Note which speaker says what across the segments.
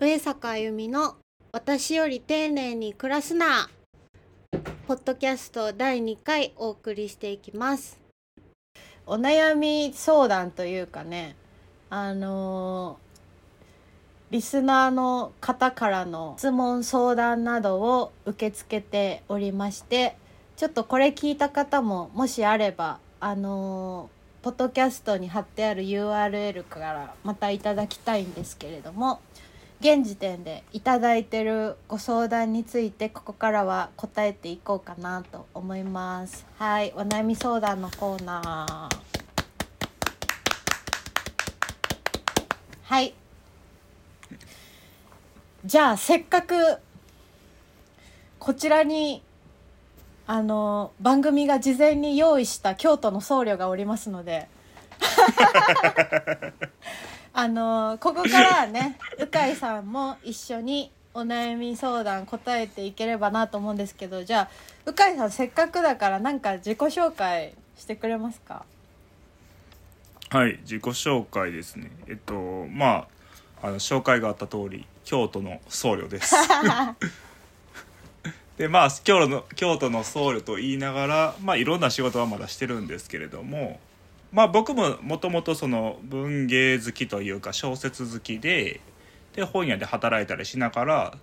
Speaker 1: 上坂あゆみの私より丁寧に暮らすな。ポッドキャスト第2回お送りしていきます。お悩み相談というかねあのーリスナーの方からの質問相談などを受け付けておりましてちょっとこれ聞いた方ももしあればあのーポッドキャストに貼ってある URL からまたいただきたいんですけれども現時点でいただいてるご相談についてここからは答えていこうかなと思います。はいお悩み相談のコーナー。はい。じゃあせっかくこちらにあの番組が事前に用意した京都の僧侶がおりますので。あのここからはね鵜飼さんも一緒にお悩み相談答えていければなと思うんですけどじゃあ鵜飼さんせっかくだからなんか自己紹介してくれますか？
Speaker 2: はい自己紹介ですね。えっとまああの紹介があった通り京都の僧侶です。でまあ京都の京都の僧侶と言いながらまあいろんな仕事はまだしてるんですけれどもまあ僕ももともとその文芸好きというか小説好きでで本屋で働いたりしながら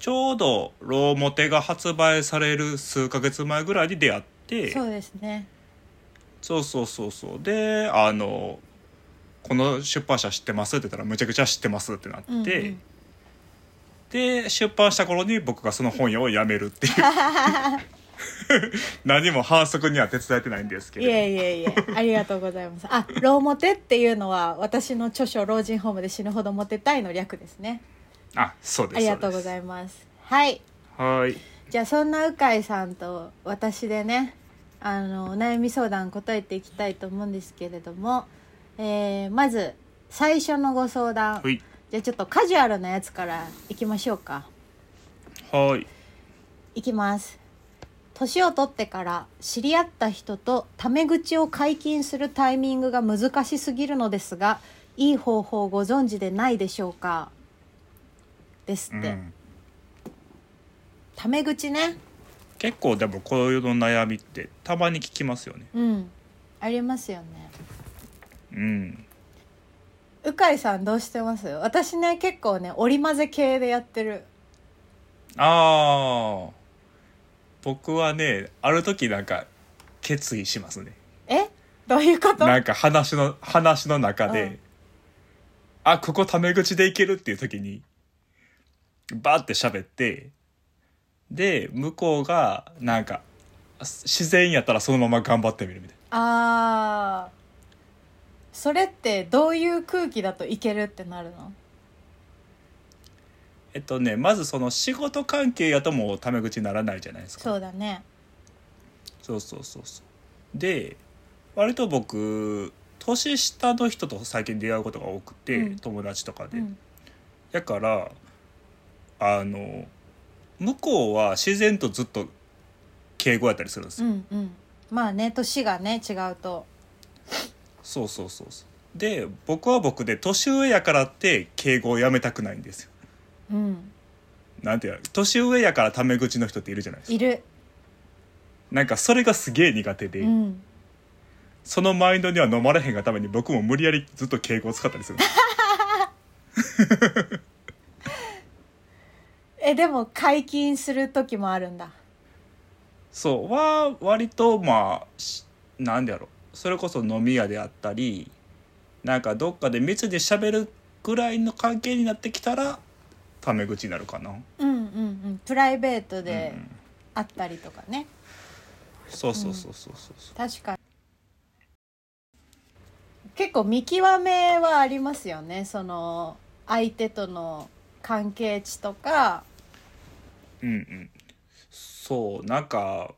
Speaker 2: ちょうど「ローモテ」が発売される数ヶ月前ぐらいに出会って
Speaker 1: そうですね。
Speaker 2: そうそうそうそう。であのこの出版社知ってますって言ったらむちゃくちゃ知ってますってなって、
Speaker 1: うんうん。
Speaker 2: で出版した頃に僕がその本屋を辞めるっていう 何も反則には手伝えてないんですけ
Speaker 1: い
Speaker 2: ど
Speaker 1: えいえいえ。ありがとうございます。あローモテっていうのは私の著書「老人ホームで死ぬほどモテたい」の略ですね。
Speaker 2: あそうです
Speaker 1: ありがとうご
Speaker 2: い
Speaker 1: ざいます。はい。
Speaker 2: はい。
Speaker 1: じゃあそんな鵜飼さんと私でねあのお悩み相談答えていきたいと思うんですけれども、えーまず最初のご相談。
Speaker 2: はい。
Speaker 1: じゃあちょっとカジュアルなやつからいきましょうか。
Speaker 2: はい。
Speaker 1: いきます年を取ってから知り合った人とタメ口を解禁するタイミングが難しすぎるのですがいい方法をご存知でないでしょうか？ですって、
Speaker 2: うん、
Speaker 1: タメ口ね。
Speaker 2: 結構でもこういうの悩みってたまに聞きますよね。
Speaker 1: うん。ありますよね。
Speaker 2: うん。
Speaker 1: 鵜飼さんどうしてます？私ね結構ね織り交ぜ系でやってる。
Speaker 2: ああ僕はねある時なんか決意しますね。
Speaker 1: え？どういうこと？
Speaker 2: なんか話の話の中で、
Speaker 1: うん。
Speaker 2: あここタメ口でいけるっていう時にバーって喋ってで向こうがなんか自然やったらそのまま頑張ってみるみたい
Speaker 1: あー。それってどういう空気だといけるってなるの？
Speaker 2: えっとねまずその仕事関係やともうタメ口にならないじゃないですか。
Speaker 1: そうだね。
Speaker 2: そうそうそうそう。で割と僕年下の人と最近出会うことが多くて、
Speaker 1: うん。
Speaker 2: 友達とかで、
Speaker 1: うん。
Speaker 2: だからあの向こうは自然とずっと敬語やったりするんですよ、
Speaker 1: うんうん。まあね年がね違うと。
Speaker 2: そうそうそうそう。で僕は僕で年上やからって敬語をやめたくないんですよ
Speaker 1: うん。
Speaker 2: なんていうの？年上やからタメ口の人っているじゃないですか。
Speaker 1: いる。
Speaker 2: なんかそれがすげえ苦手で、
Speaker 1: うん。
Speaker 2: そのマインドには飲まれへんがために僕も無理やりずっと敬語を使ったりする。
Speaker 1: えでも解禁する時もあるんだ。
Speaker 2: そう。は割とまあしなんでやろ。それこそ飲み屋であったりなんかどっかで密で喋るぐらいの関係になってきたらタメ口になるかな、
Speaker 1: うんうんうん。プライベート
Speaker 2: うん。
Speaker 1: で会ったりとかね、
Speaker 2: そうそうそうそうそうそう。
Speaker 1: 確かに。結構見極めはありますよね。その相手との関係値とか。
Speaker 2: うんうん。そうなんか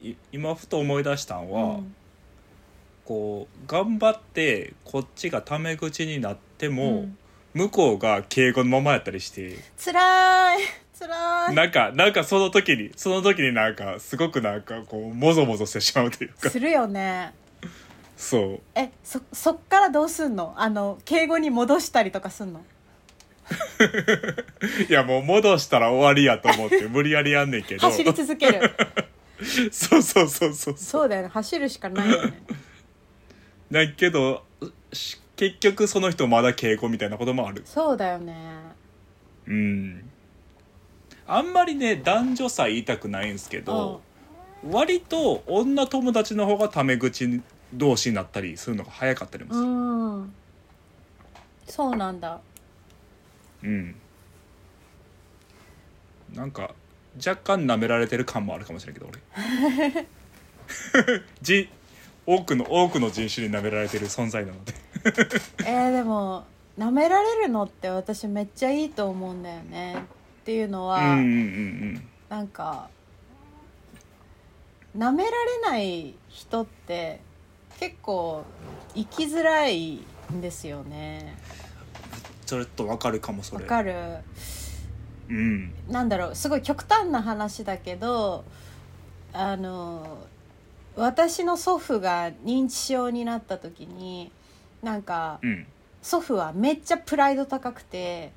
Speaker 2: い今ふと思い出したんは、
Speaker 1: うん。
Speaker 2: こう頑張ってこっちがタメ口になっても、
Speaker 1: うん
Speaker 2: 向こうが敬語のままやったりして。
Speaker 1: つらい。つらい。
Speaker 2: なんかなんかその時にその時になんかすごくなんかこうもぞもぞしてしまうというか。
Speaker 1: するよね。
Speaker 2: そう。
Speaker 1: えそそっからどうすんの？あの敬語に戻したりとかすんの？
Speaker 2: いやもう戻したら終わりやと思って 無理やりやんねんけど。
Speaker 1: 走り続ける。
Speaker 2: そうそうそうそう
Speaker 1: そう。だよね。走るしかないよね。
Speaker 2: だけどし結局その人まだ稽古みたいなこともある。
Speaker 1: そうだよね。
Speaker 2: うん。あんまりね男女差言いたくないんですけど、割と女友達の方がタメ口同士になったりするのが早かったりもす
Speaker 1: う
Speaker 2: る
Speaker 1: ん。そうなんだ。
Speaker 2: うん、なんか若干舐められてる感もあるかもしれんけど俺。じ多くの多くの人種に舐められてる存在なので
Speaker 1: えー、でも舐められるのって私めっちゃいいと思うんだよね。っていうのは、
Speaker 2: うんうんうん
Speaker 1: なんか舐められない人って結構生きづらいんですよね。
Speaker 2: ちょっとわかるかもそれ。
Speaker 1: わかる？
Speaker 2: うん。
Speaker 1: なんだろうすごい極端な話だけどあの私の祖父が認知症になった時になんか
Speaker 2: うん
Speaker 1: 祖父はめっちゃプライド高くて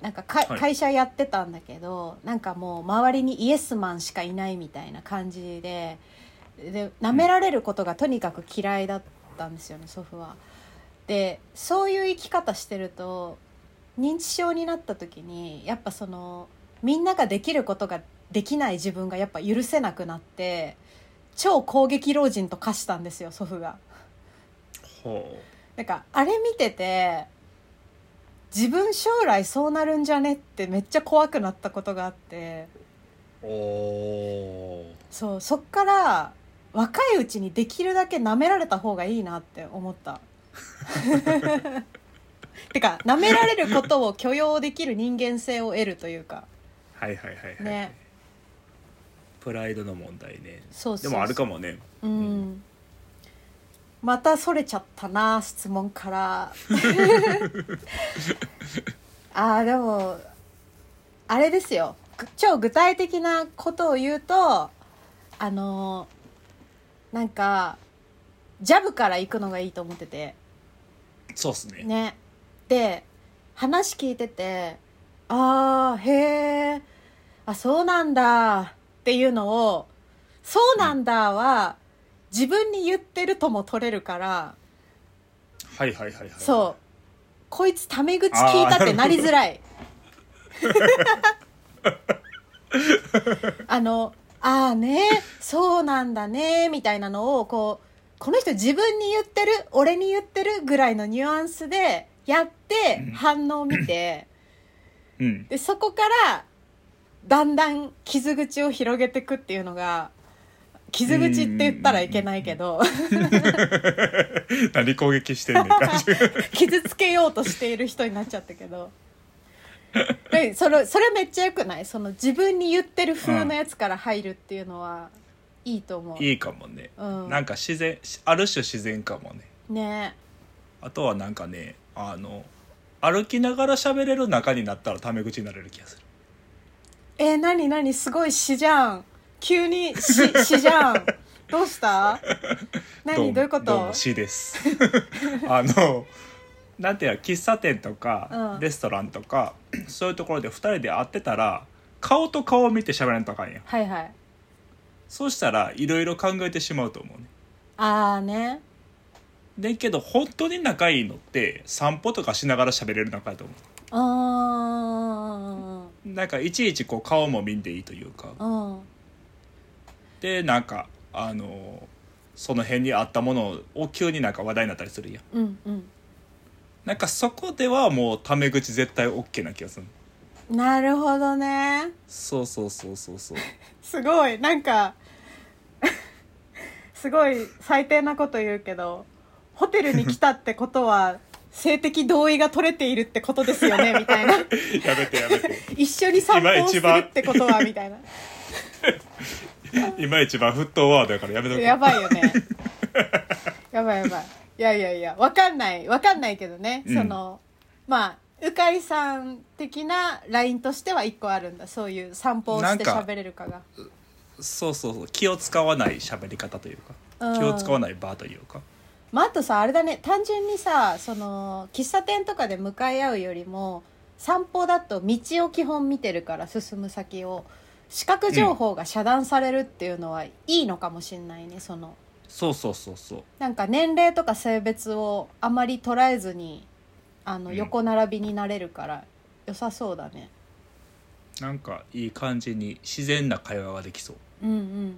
Speaker 1: なんかか、
Speaker 2: はい
Speaker 1: 会社やってたんだけどなんかもう周りにイエスマンしかいないみたいな感じでで舐められることがとにかく嫌いだったんですよね祖父は。でそういう生き方してると認知症になった時にやっぱそのみんなができることができない自分がやっぱ許せなくなって超攻撃老人と化したんですよ祖父が。
Speaker 2: ほ
Speaker 1: なんかあれ見てて自分将来そうなるんじゃねってめっちゃ怖くなったことがあって。
Speaker 2: うおー。
Speaker 1: そうそっから若いうちにできるだけ舐められた方がいいなって思った。てか舐められることを許容できる人間性を得るというか。
Speaker 2: はいはいはいはい、
Speaker 1: ね。
Speaker 2: プライドの問題ね。
Speaker 1: そうそう
Speaker 2: でもあるかもね。
Speaker 1: うん、またそれちゃったな質問から。あーでもあれですよ。ぐ超具体的なことを言うとあのなんかジャブから行くのがいいと思ってて。
Speaker 2: そうっすね。
Speaker 1: ね。で話聞いててああへえあそうなんだっていうのを「そうなんだ」は自分に言ってるとも取れるから
Speaker 2: はいはいはいはい。
Speaker 1: そう。こいつタメ口聞いたってなりづらい。あのああねそうなんだねみたいなのをこうこの人自分に言ってる俺に言ってるぐらいのニュアンスでやって
Speaker 2: うん。
Speaker 1: 反応を見て
Speaker 2: うん。
Speaker 1: でそこからだんだん傷口を広げていくっていうのが傷口って言ったらいけないけど。
Speaker 2: 何攻撃してんねん
Speaker 1: 傷つけようとしている人になっちゃったけど。でそれそれめっちゃよくない？その自分に言ってる風のやつから入るっていうのはいいと思う、
Speaker 2: いいかもね、
Speaker 1: うん。
Speaker 2: なんか自然ある種自然かもね。
Speaker 1: ね。
Speaker 2: あとはなんかねあの歩きながら喋れる仲になったらタメ口になれる気がする。
Speaker 1: えー、何何すごい詩じゃん急に詩詩じゃん。どうした？何？どういうこ
Speaker 2: どうもです。あのなんていうの喫茶店とか、
Speaker 1: うん。
Speaker 2: レストランとかそういうところで2人で会ってたら顔と顔を見て喋らんとあかんやん。
Speaker 1: はいはい。
Speaker 2: そうしたらいろいろ考えてしまうと思うね。
Speaker 1: ああね。
Speaker 2: でけど本当に仲いいのって散歩とかしながら喋れる仲やと思
Speaker 1: あ
Speaker 2: うなんかいちいちこう顔も見んでいいというか。
Speaker 1: ーうん
Speaker 2: でなんかあのその辺にあったものを急になんか話題になったりするやん。
Speaker 1: うんうん。
Speaker 2: なんかそこではもうタメ口絶対 OK な気がする
Speaker 1: なるほどね。
Speaker 2: そうそうそうそうそう。
Speaker 1: すごい。なんか すごい最低なこと言うけどホテルに来たってことは性的同意が取れているってことですよね みたいな。
Speaker 2: やめてやめて。
Speaker 1: 一緒に散歩をするってことはみたいな
Speaker 2: 今一番沸騰ワードやからやめとく
Speaker 1: やばいよね。やばいやばい。いやいやいやわかんない。わかんないけどね、
Speaker 2: うん。
Speaker 1: そのまあ鵜飼さん的なラインとしては一個あるんだ。そういう散歩をして喋れるかが。
Speaker 2: そうそうそう。気を使わない喋り方というか。
Speaker 1: うん。
Speaker 2: 気を使わない場というか。
Speaker 1: まあ、あとさあれだね。単純にさその喫茶店とかで向かい合うよりも散歩だと道を基本見てるから進む先を視覚情報が遮断されるっていうのはいいのかもしんないねその。
Speaker 2: そうそうそうそう。
Speaker 1: なんか年齢とか性別をあまり捉えずにあの
Speaker 2: うん。
Speaker 1: 横並びになれるから良さそうだね。
Speaker 2: なんかいい感じに自然な会話ができそう。
Speaker 1: うんうん。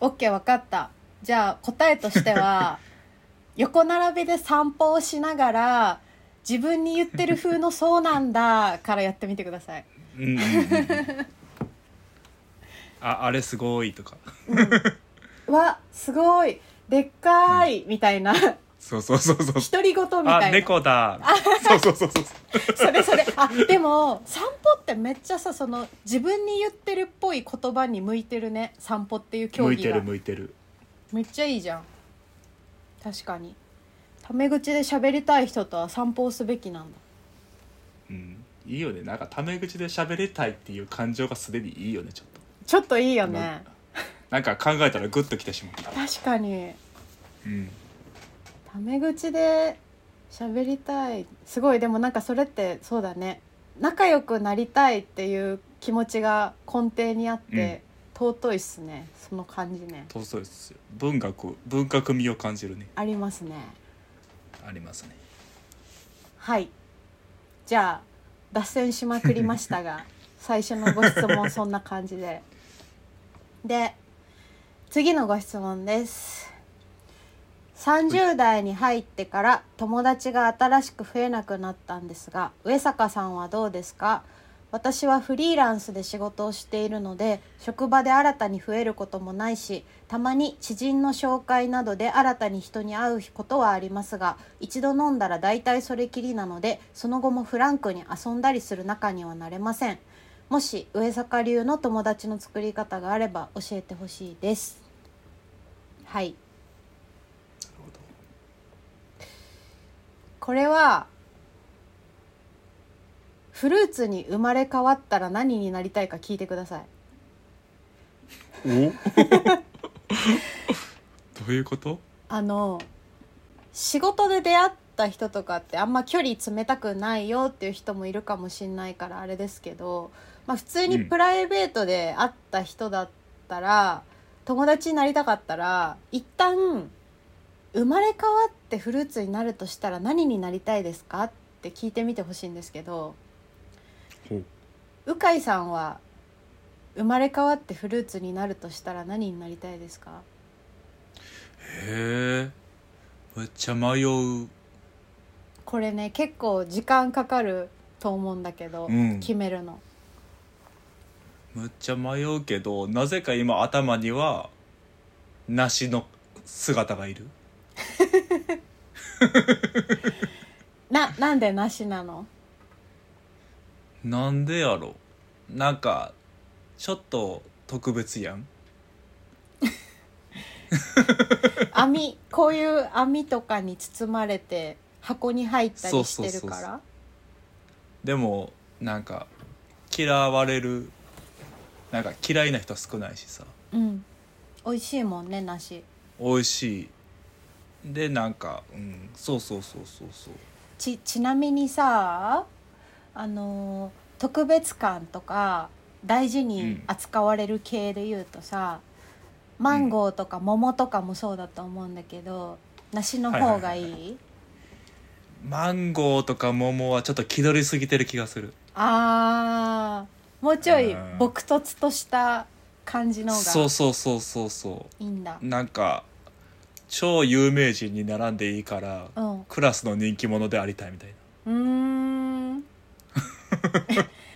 Speaker 1: OK 分かった。じゃあ答えとしては 横並びで散歩をしながら自分に言ってる風の「そうなんだ」からやってみてください。
Speaker 2: うんうんうんうんああれすごいとか。
Speaker 1: うわすごい。でっかーい、みたいな。
Speaker 2: そうそうそうそう。
Speaker 1: 独り言みた
Speaker 2: あ
Speaker 1: いな。
Speaker 2: 猫だ。そうそうそうそう。
Speaker 1: それそれ。あでも散歩ってめっちゃさその自分に言ってるっぽい言葉に向いてるね。散歩っていう競
Speaker 2: 向いて
Speaker 1: 技が
Speaker 2: る向いてる。
Speaker 1: めっちゃいいじゃん。確かに。タメ口で喋りたい人とは散歩をすべきなんだ。
Speaker 2: うん。いいよね。なんかタメ口で喋りたいっていう感情がすでにいいよねちょっと
Speaker 1: ちょっといいよね。
Speaker 2: なんか考えたらグッときてしまった。
Speaker 1: 確かに。
Speaker 2: うん。
Speaker 1: タメ口で喋りたい。すごい。でもなんかそれってそうだね。仲良くなりたいっていう気持ちが根底にあって、尊いっすね。その感じね。
Speaker 2: そうそうですよ。文学文学味を感じるね。
Speaker 1: ありますね。
Speaker 2: ありますね。
Speaker 1: はい。じゃあ脱線しまくりましたが 最初のご質問そんな感じでで次のご質問です。30代に入ってから友達が新しく増えなくなったんですが上坂さんはどうですか？私はフリーランスで仕事をしているので職場で新たに増えることもないしたまに知人の紹介などで新たに人に会うことはありますが一度飲んだら大体それきりなのでその後もフランクに遊んだりする仲にはなれません。もし上坂流の友達の作り方があれば教えてほしいです。はい。これはフルーツに生まれ変わったら何になりたいか聞いてください。
Speaker 2: お？どういうこと？
Speaker 1: あの仕事で出会った人とかってあんま距離詰めたくないよっていう人もいるかもしんないからあれですけど、まあ、普通にプライベートで会った人だったら、友達になりたかったら一旦生まれ変わってフルーツになるとしたら何になりたいですかって聞いてみてほしいんですけど鵜飼さんは生まれ変わってフルーツになるとしたら何になりたいですか？
Speaker 2: へえ。めっちゃ迷う。
Speaker 1: これね結構時間かかると思うんだけど、
Speaker 2: うん。
Speaker 1: 決めるの
Speaker 2: めっちゃ迷うけどなぜか今頭には梨の姿がいる。
Speaker 1: ななんでなしなの？
Speaker 2: なんでやろ？なんかちょっと特別やん。
Speaker 1: 網こういう網とかに包まれて箱に入ったりしてるから？
Speaker 2: でもなんか嫌われるなんか嫌いな人少ないしさ。
Speaker 1: うん。美味しいもんね梨。
Speaker 2: 美味しい。でなんかうんそうそうそうそうそう。
Speaker 1: ちちなみにさあのー特別感とか大事に扱われる系で言うとさ、マンゴーとか桃とかもそうだと思うんだけど梨の方がいい,、
Speaker 2: はいはい。マンゴーとか桃はちょっと気取りすぎてる気がする。
Speaker 1: あーもうちょい
Speaker 2: うん。
Speaker 1: 朴突とした感じの方
Speaker 2: そう
Speaker 1: が
Speaker 2: そうそうそうそ
Speaker 1: いいんだ。
Speaker 2: うなんか超有名人に並んでいいから
Speaker 1: うん。う
Speaker 2: クラスの人気者でありたいみたいな。
Speaker 1: ーん。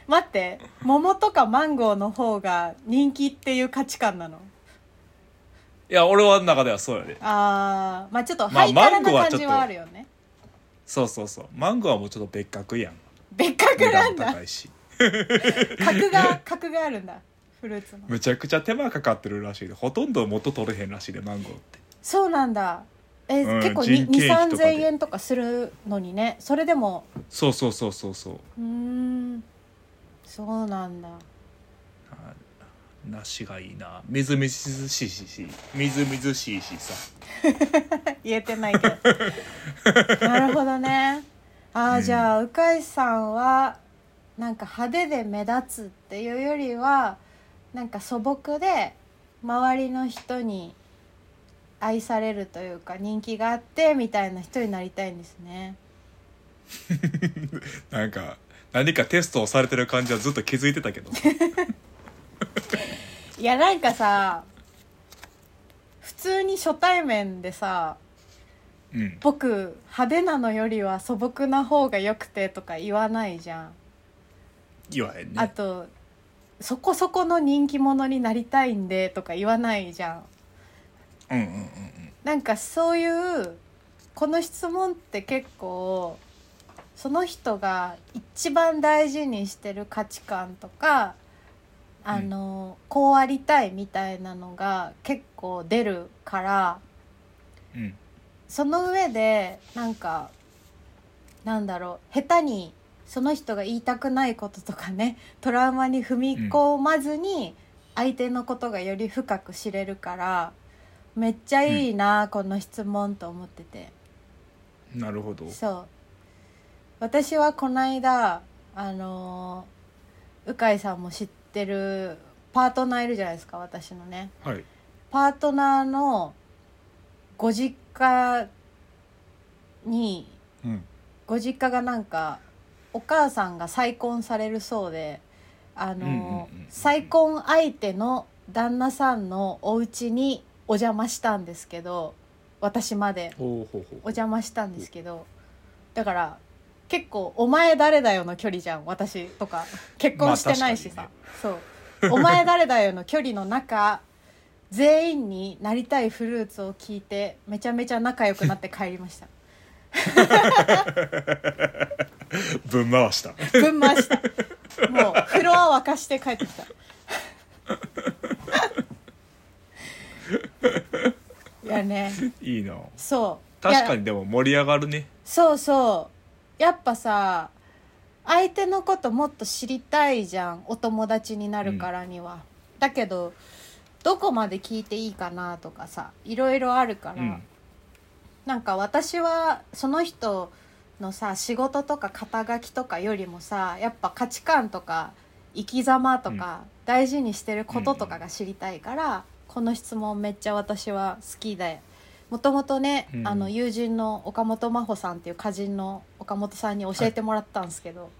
Speaker 1: 待って。桃とかマンゴーの方が人気っていう価値観なの？
Speaker 2: いや俺は中ではそうやで。
Speaker 1: あー。まあちょっと
Speaker 2: まあ
Speaker 1: ハイカラな感じはあるよね、
Speaker 2: そうそうそう。マンゴーはもうちょっと別格やん。
Speaker 1: 別格なんだ。
Speaker 2: 高いし
Speaker 1: 格が格があるんだ。フルーツの。
Speaker 2: むちゃくちゃ手間かかってるらしいで。ほとんど元取れへんらしいでマンゴーって。
Speaker 1: そうなんだ。え、
Speaker 2: うん
Speaker 1: 結構
Speaker 2: 人件費とか
Speaker 1: 2 3
Speaker 2: で
Speaker 1: 千円とかするのにね。それでも。
Speaker 2: そうそうそうそうそう。
Speaker 1: うーん。そうなんだ。
Speaker 2: あ梨がいいな。みずみずしいしみずみずしいしさ。
Speaker 1: 言えてないけど。なるほどね。あー、
Speaker 2: うん。
Speaker 1: じゃあ鵜飼さんはなんか派手で目立つっていうよりはなんか素朴で周りの人に愛されるというか人気があってみたいな人になりたいんですね。
Speaker 2: なんか何かテストをされてる感じはずっと気づいてたけど
Speaker 1: いやなんかさ普通に初対面でさ
Speaker 2: うん
Speaker 1: 僕派手なのよりは素朴な方が良くてとか言わないじゃん。
Speaker 2: 言わへんね。
Speaker 1: あとそこそこの人気者になりたいんでとか言わないじゃん。
Speaker 2: うんうんうんうん。
Speaker 1: なんかそういうこの質問って結構その人が一番大事にしてる価値観とかあの、こうありたいみたいなのが結構出るから
Speaker 2: うん。
Speaker 1: その上でなんかなんだろう下手にその人が言いたくないこととかねトラウマに踏み込まずに相手のことがより深く知れるからめっちゃいいな、この質問と思ってて。
Speaker 2: なるほど。
Speaker 1: そう。私はこの間あのー鵜飼さんも知ってるパートナーいるじゃないですか私のね。
Speaker 2: はい。
Speaker 1: パートナーのご実家に
Speaker 2: うん。
Speaker 1: ご実家がなんかお母さんが再婚されるそうであの、
Speaker 2: うんうんうん
Speaker 1: 再婚相手の旦那さんのお家にお邪魔したんですけど私まで。お邪魔したんですけどだから結構「お前誰だよ」の距離じゃん私とか。結婚してないしさ、
Speaker 2: ま
Speaker 1: そう「お前誰だよ」の距離の中全員になりたいフルーツを聞いてめちゃめちゃ仲良くなって帰りました
Speaker 2: ぶん回した。
Speaker 1: ぶん回した。もうフロア沸かして帰ってきた。いやね。
Speaker 2: いいな。
Speaker 1: そう。
Speaker 2: 確かにでも盛り上がるね。
Speaker 1: そうそう。やっぱさ相手のこともっと知りたいじゃんお友達になるからには、だけどどこまで聞いていいかなとかさいろいろあるから、
Speaker 2: うん
Speaker 1: なんか私はその人のさ仕事とか肩書きとかよりもさやっぱ価値観とか生き様とか大事にしてることとかが知りたいから、この質問めっちゃ私は好きでもともとね、
Speaker 2: うん。
Speaker 1: あの友人の岡本真帆さんっていう歌人の岡本さんに教えてもらったんですけど、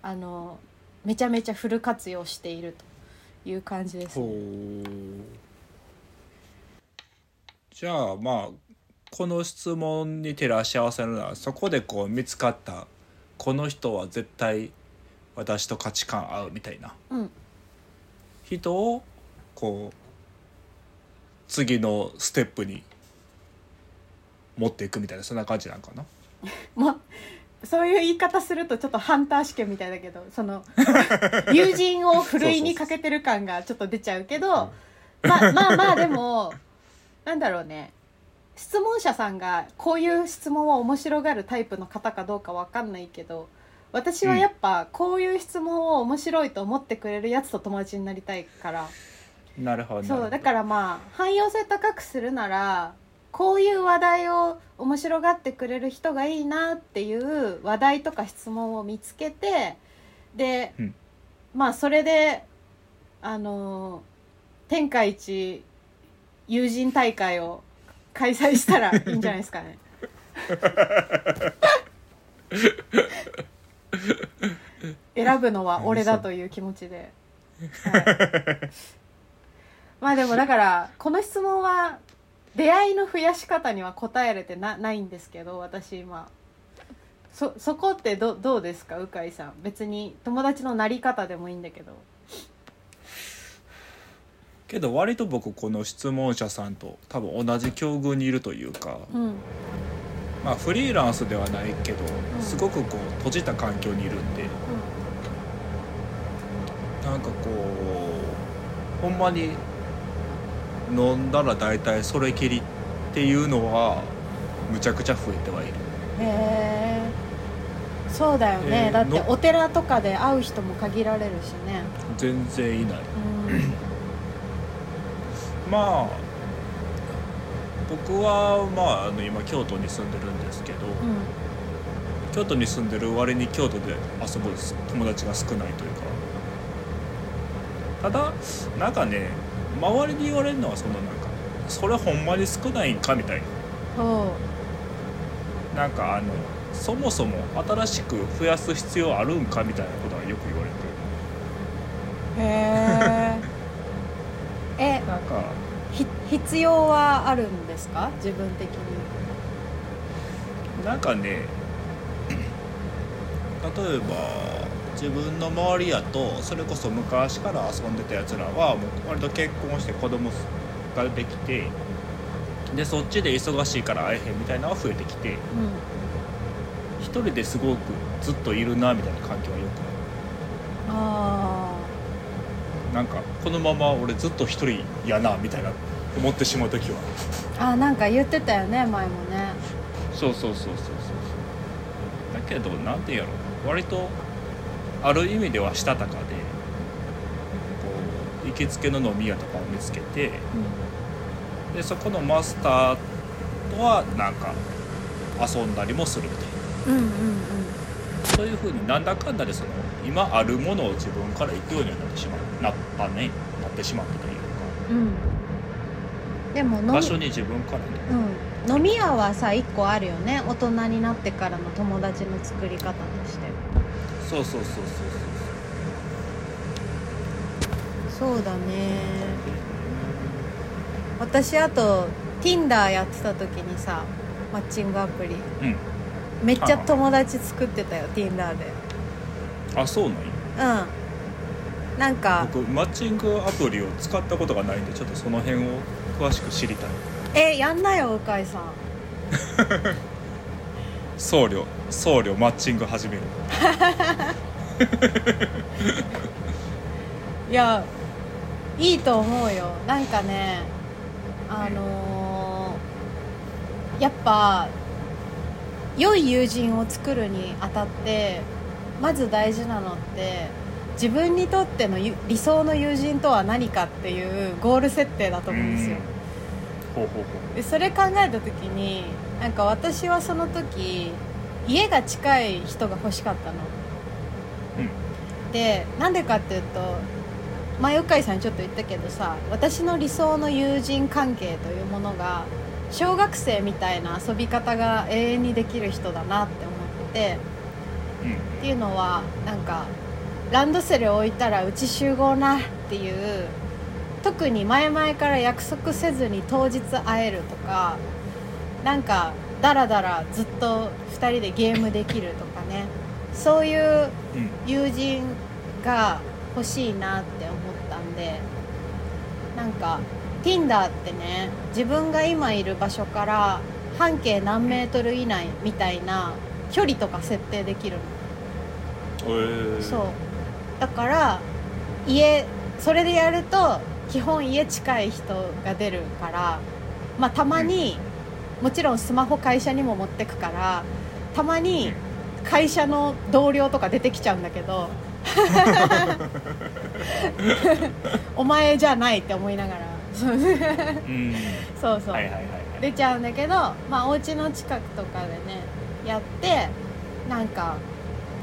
Speaker 1: あのめちゃめちゃフル活用しているという感じです
Speaker 2: ほ
Speaker 1: ね。
Speaker 2: う。じゃあまあこの質問に照らし合わせるのはそこでこう見つかったこの人は絶対私と価値観合うみたいな。
Speaker 1: うん。
Speaker 2: 人をこう次のステップに持っていくみたいなそんな感じなんかな？
Speaker 1: まあそういう言い方するとちょっとハンター試験みたいだけどその 友人をふるいにかけてる感がちょっと出ちゃうけどまあまあまあでもなんだろうね質問者さんがこういう質問を面白がるタイプの方かどうかわかんないけど私はやっぱこういう質問を面白いと思ってくれるやつと友達になりたいから。
Speaker 2: なるほど。
Speaker 1: そうだからまあ汎用性高くするならこういう話題を面白がってくれる人がいいなっていう話題とか質問を見つけてで、
Speaker 2: うん。
Speaker 1: まあそれであの天下一友人大会を開催したらいいんじゃないですかね。選ぶのは俺だという気持ちで。はい。まあでもだからこの質問は出会いの増やし方には答えれてなないんですけど私今。そそこってどどうですか？鵜飼さん。別に友達のなり方でもいいんだけど。
Speaker 2: けど割と僕この質問者さんと多分同じ境遇にいるというか、
Speaker 1: うん。
Speaker 2: まあフリーランスではないけど
Speaker 1: ん。
Speaker 2: すごくこう閉じた環境にいるんでなんかこうほんまに飲んだら大体それきりっていうのはむちゃくちゃ増えてはいる。
Speaker 1: うんへえそうだよね、
Speaker 2: えー
Speaker 1: だって
Speaker 2: の
Speaker 1: お寺とかで会う人も限られるしね。
Speaker 2: 全然いない。
Speaker 1: うん
Speaker 2: まあ僕はまああの今京都に住んでるんですけど、
Speaker 1: うん。
Speaker 2: 京都に住んでる割に京都で遊ぶ友達が少ないというか。ただなんかね周りに言われるのはそのなんかそれほんまに少ないんかみたい
Speaker 1: ほ
Speaker 2: ななんかあのそもそも新しく増やす必要あるんかみたいなことはよく言われて
Speaker 1: うへええ
Speaker 2: なんか
Speaker 1: ひ必要はあるんですか？自分的に。
Speaker 2: なんかね 例えば自分の周りやとそれこそ昔から遊んでたやつらはもう割と結婚して子供ができてでそっちで忙しいから会えへんみたいなのが増えてきて
Speaker 1: う
Speaker 2: 一人ですごくずっといるなみたいな環境はよく
Speaker 1: あ
Speaker 2: るなんかこのまま俺ずっと一人やなみたいな思ってしまう時は。
Speaker 1: ーあなんか言ってたよね前もね。
Speaker 2: そうそうそうそうそうだけどなんて言うやろ。割とある意味ではしたたかでこう行きつけの飲み屋とかを見つけてでそこのマスターとはなんか遊んだりもするみたいな
Speaker 1: うんうんうん。
Speaker 2: そういうふうになんだかんだでその今あるものを自分から行くようになってしまうなったねなってしまったというか。
Speaker 1: うん。うんでも
Speaker 2: 場所に自分からね。
Speaker 1: うん、飲み屋はさ一個あるよね。大人になってからの友達の作り方として。
Speaker 2: そうそうそうそう
Speaker 1: そう。だね。私あと Tinder やってた時にさマッチングアプリ。
Speaker 2: そううん。
Speaker 1: めっちゃ友達作ってたよ Tinder で。
Speaker 2: あそうなんや。
Speaker 1: うんなんか
Speaker 2: 僕マッチングアプリを使ったことがないんでちょっとその辺を詳しく知りたい。
Speaker 1: えやんなよ鵜飼さん。
Speaker 2: 僧侶僧侶マッチング始める。
Speaker 1: いやいいと思うよ。なんかねあのーやっぱ良い友人を作るにあたってまず大事なのって自分にとってのゆ理想の友人とは何かっていうゴール設定だと思うんですよ。
Speaker 2: ほうほうほ
Speaker 1: でそれ考えた時になんか私はその時家が近い人が欲しかったの。
Speaker 2: ううん。
Speaker 1: でなんでかっていうと前鵜飼さんにちょっと言ったけどさ私の理想の友人関係というものが小学生みたいな遊び方が永遠にできる人だなって思って
Speaker 2: うん。
Speaker 1: っていうのはなんかランドセル置いたらうち集合なっていう。特に前々から約束せずに当日会えるとかなんかダラダラずっと2人でゲームできるとかね。そういう
Speaker 2: うん
Speaker 1: 友人が欲しいなって思ったんでなんか Tinder ってね自分が今いる場所から半径何メートル以内みたいな距離とか設定できるの。
Speaker 2: えー、
Speaker 1: そうだから家それでやると基本家近い人が出るからまあたまに、もちろんスマホ会社にも持ってくからたまに会社の同僚とか出てきちゃうんだけど お前じゃないって思いながら。そう
Speaker 2: うん。
Speaker 1: そうそう、
Speaker 2: はいはいはいはい。
Speaker 1: 出ちゃうんだけどまあお家の近くとかでねやってなんか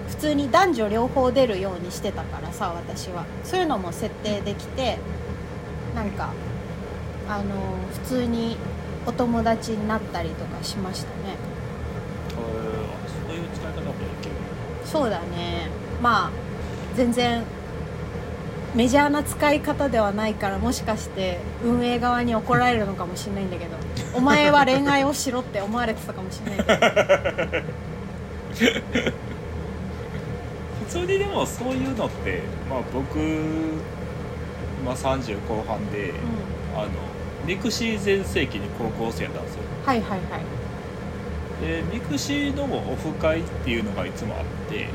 Speaker 1: 普通に男女両方出るようにしてたからさ私は。そういうのも設定できてなんかあの普通にお友達になったりとかしましたね。
Speaker 2: えーそういう使い方もできる
Speaker 1: そうだね。まあ全然メジャーな使い方ではないからもしかして運営側に怒られるのかもしれないんだけど お前は恋愛をしろって思われてたかもしれないけど。
Speaker 2: 普 通にでもそういうのってまあ僕今30後半で、
Speaker 1: うん。
Speaker 2: あのミクシー全盛期に高校生やったんですよ。
Speaker 1: はいはいはい。
Speaker 2: でミクシーのオフ会っていうのがいつもあって、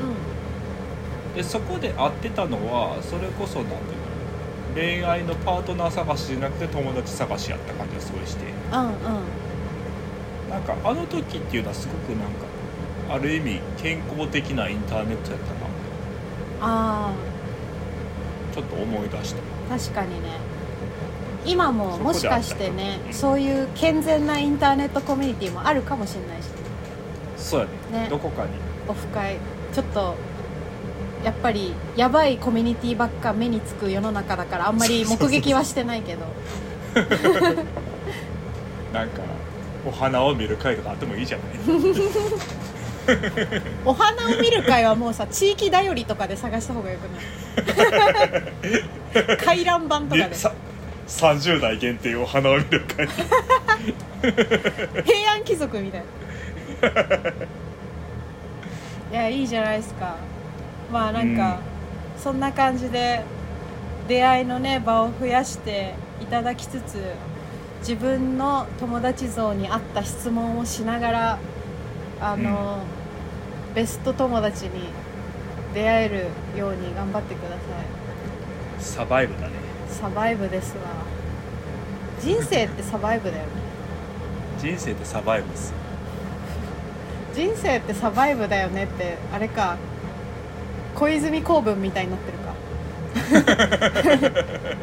Speaker 1: う
Speaker 2: でそこで会ってたのはそれこそなんていうの恋愛のパートナー探しじゃなくて友達探しやった感じがすごいして。
Speaker 1: んうんうん。
Speaker 2: なんかあの時っていうのはすごくなんかある意味健康的なインターネットやったな
Speaker 1: あ
Speaker 2: ちょっと思い出した
Speaker 1: あ確かにね今ももしかしてね
Speaker 2: うん。
Speaker 1: そういう健全なインターネットコミュニティもあるかもしれないし。
Speaker 2: そうやね。
Speaker 1: ね。
Speaker 2: どこかに。
Speaker 1: オフ会ちょっとやっぱりやばいコミュニティばっか目につく世の中だからあんまり目撃はしてないけど。
Speaker 2: なんかお花を見る会とかあってもいいじゃない
Speaker 1: お花を見る会はもうさ地域だよりとかで探した方がよくない？回覧板とかで。
Speaker 2: さ30代限定お花を見る会。
Speaker 1: 平安貴族みたいな。いやいいじゃないですか。まあなんか、そんな感じで出会いのね場を増やしていただきつつ自分の友達像に合った質問をしながらあの、ベスト友達に出会えるように頑張ってくださ
Speaker 2: サバイブだね。
Speaker 1: いサバイブですわ。人生ってサバイブだよね。
Speaker 2: 人生ってサバイブです。
Speaker 1: 人生ってサバイブだよねってあれか小泉公文みたいになってるか。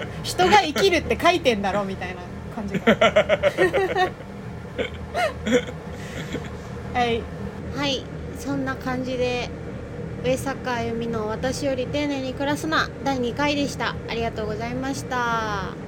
Speaker 1: 人が生きるって書いてんだろみたいな感じがはい。はい。そんな感じで上坂あゆみの「私より丁寧に暮らすな」第2回でした。ありがとうございました。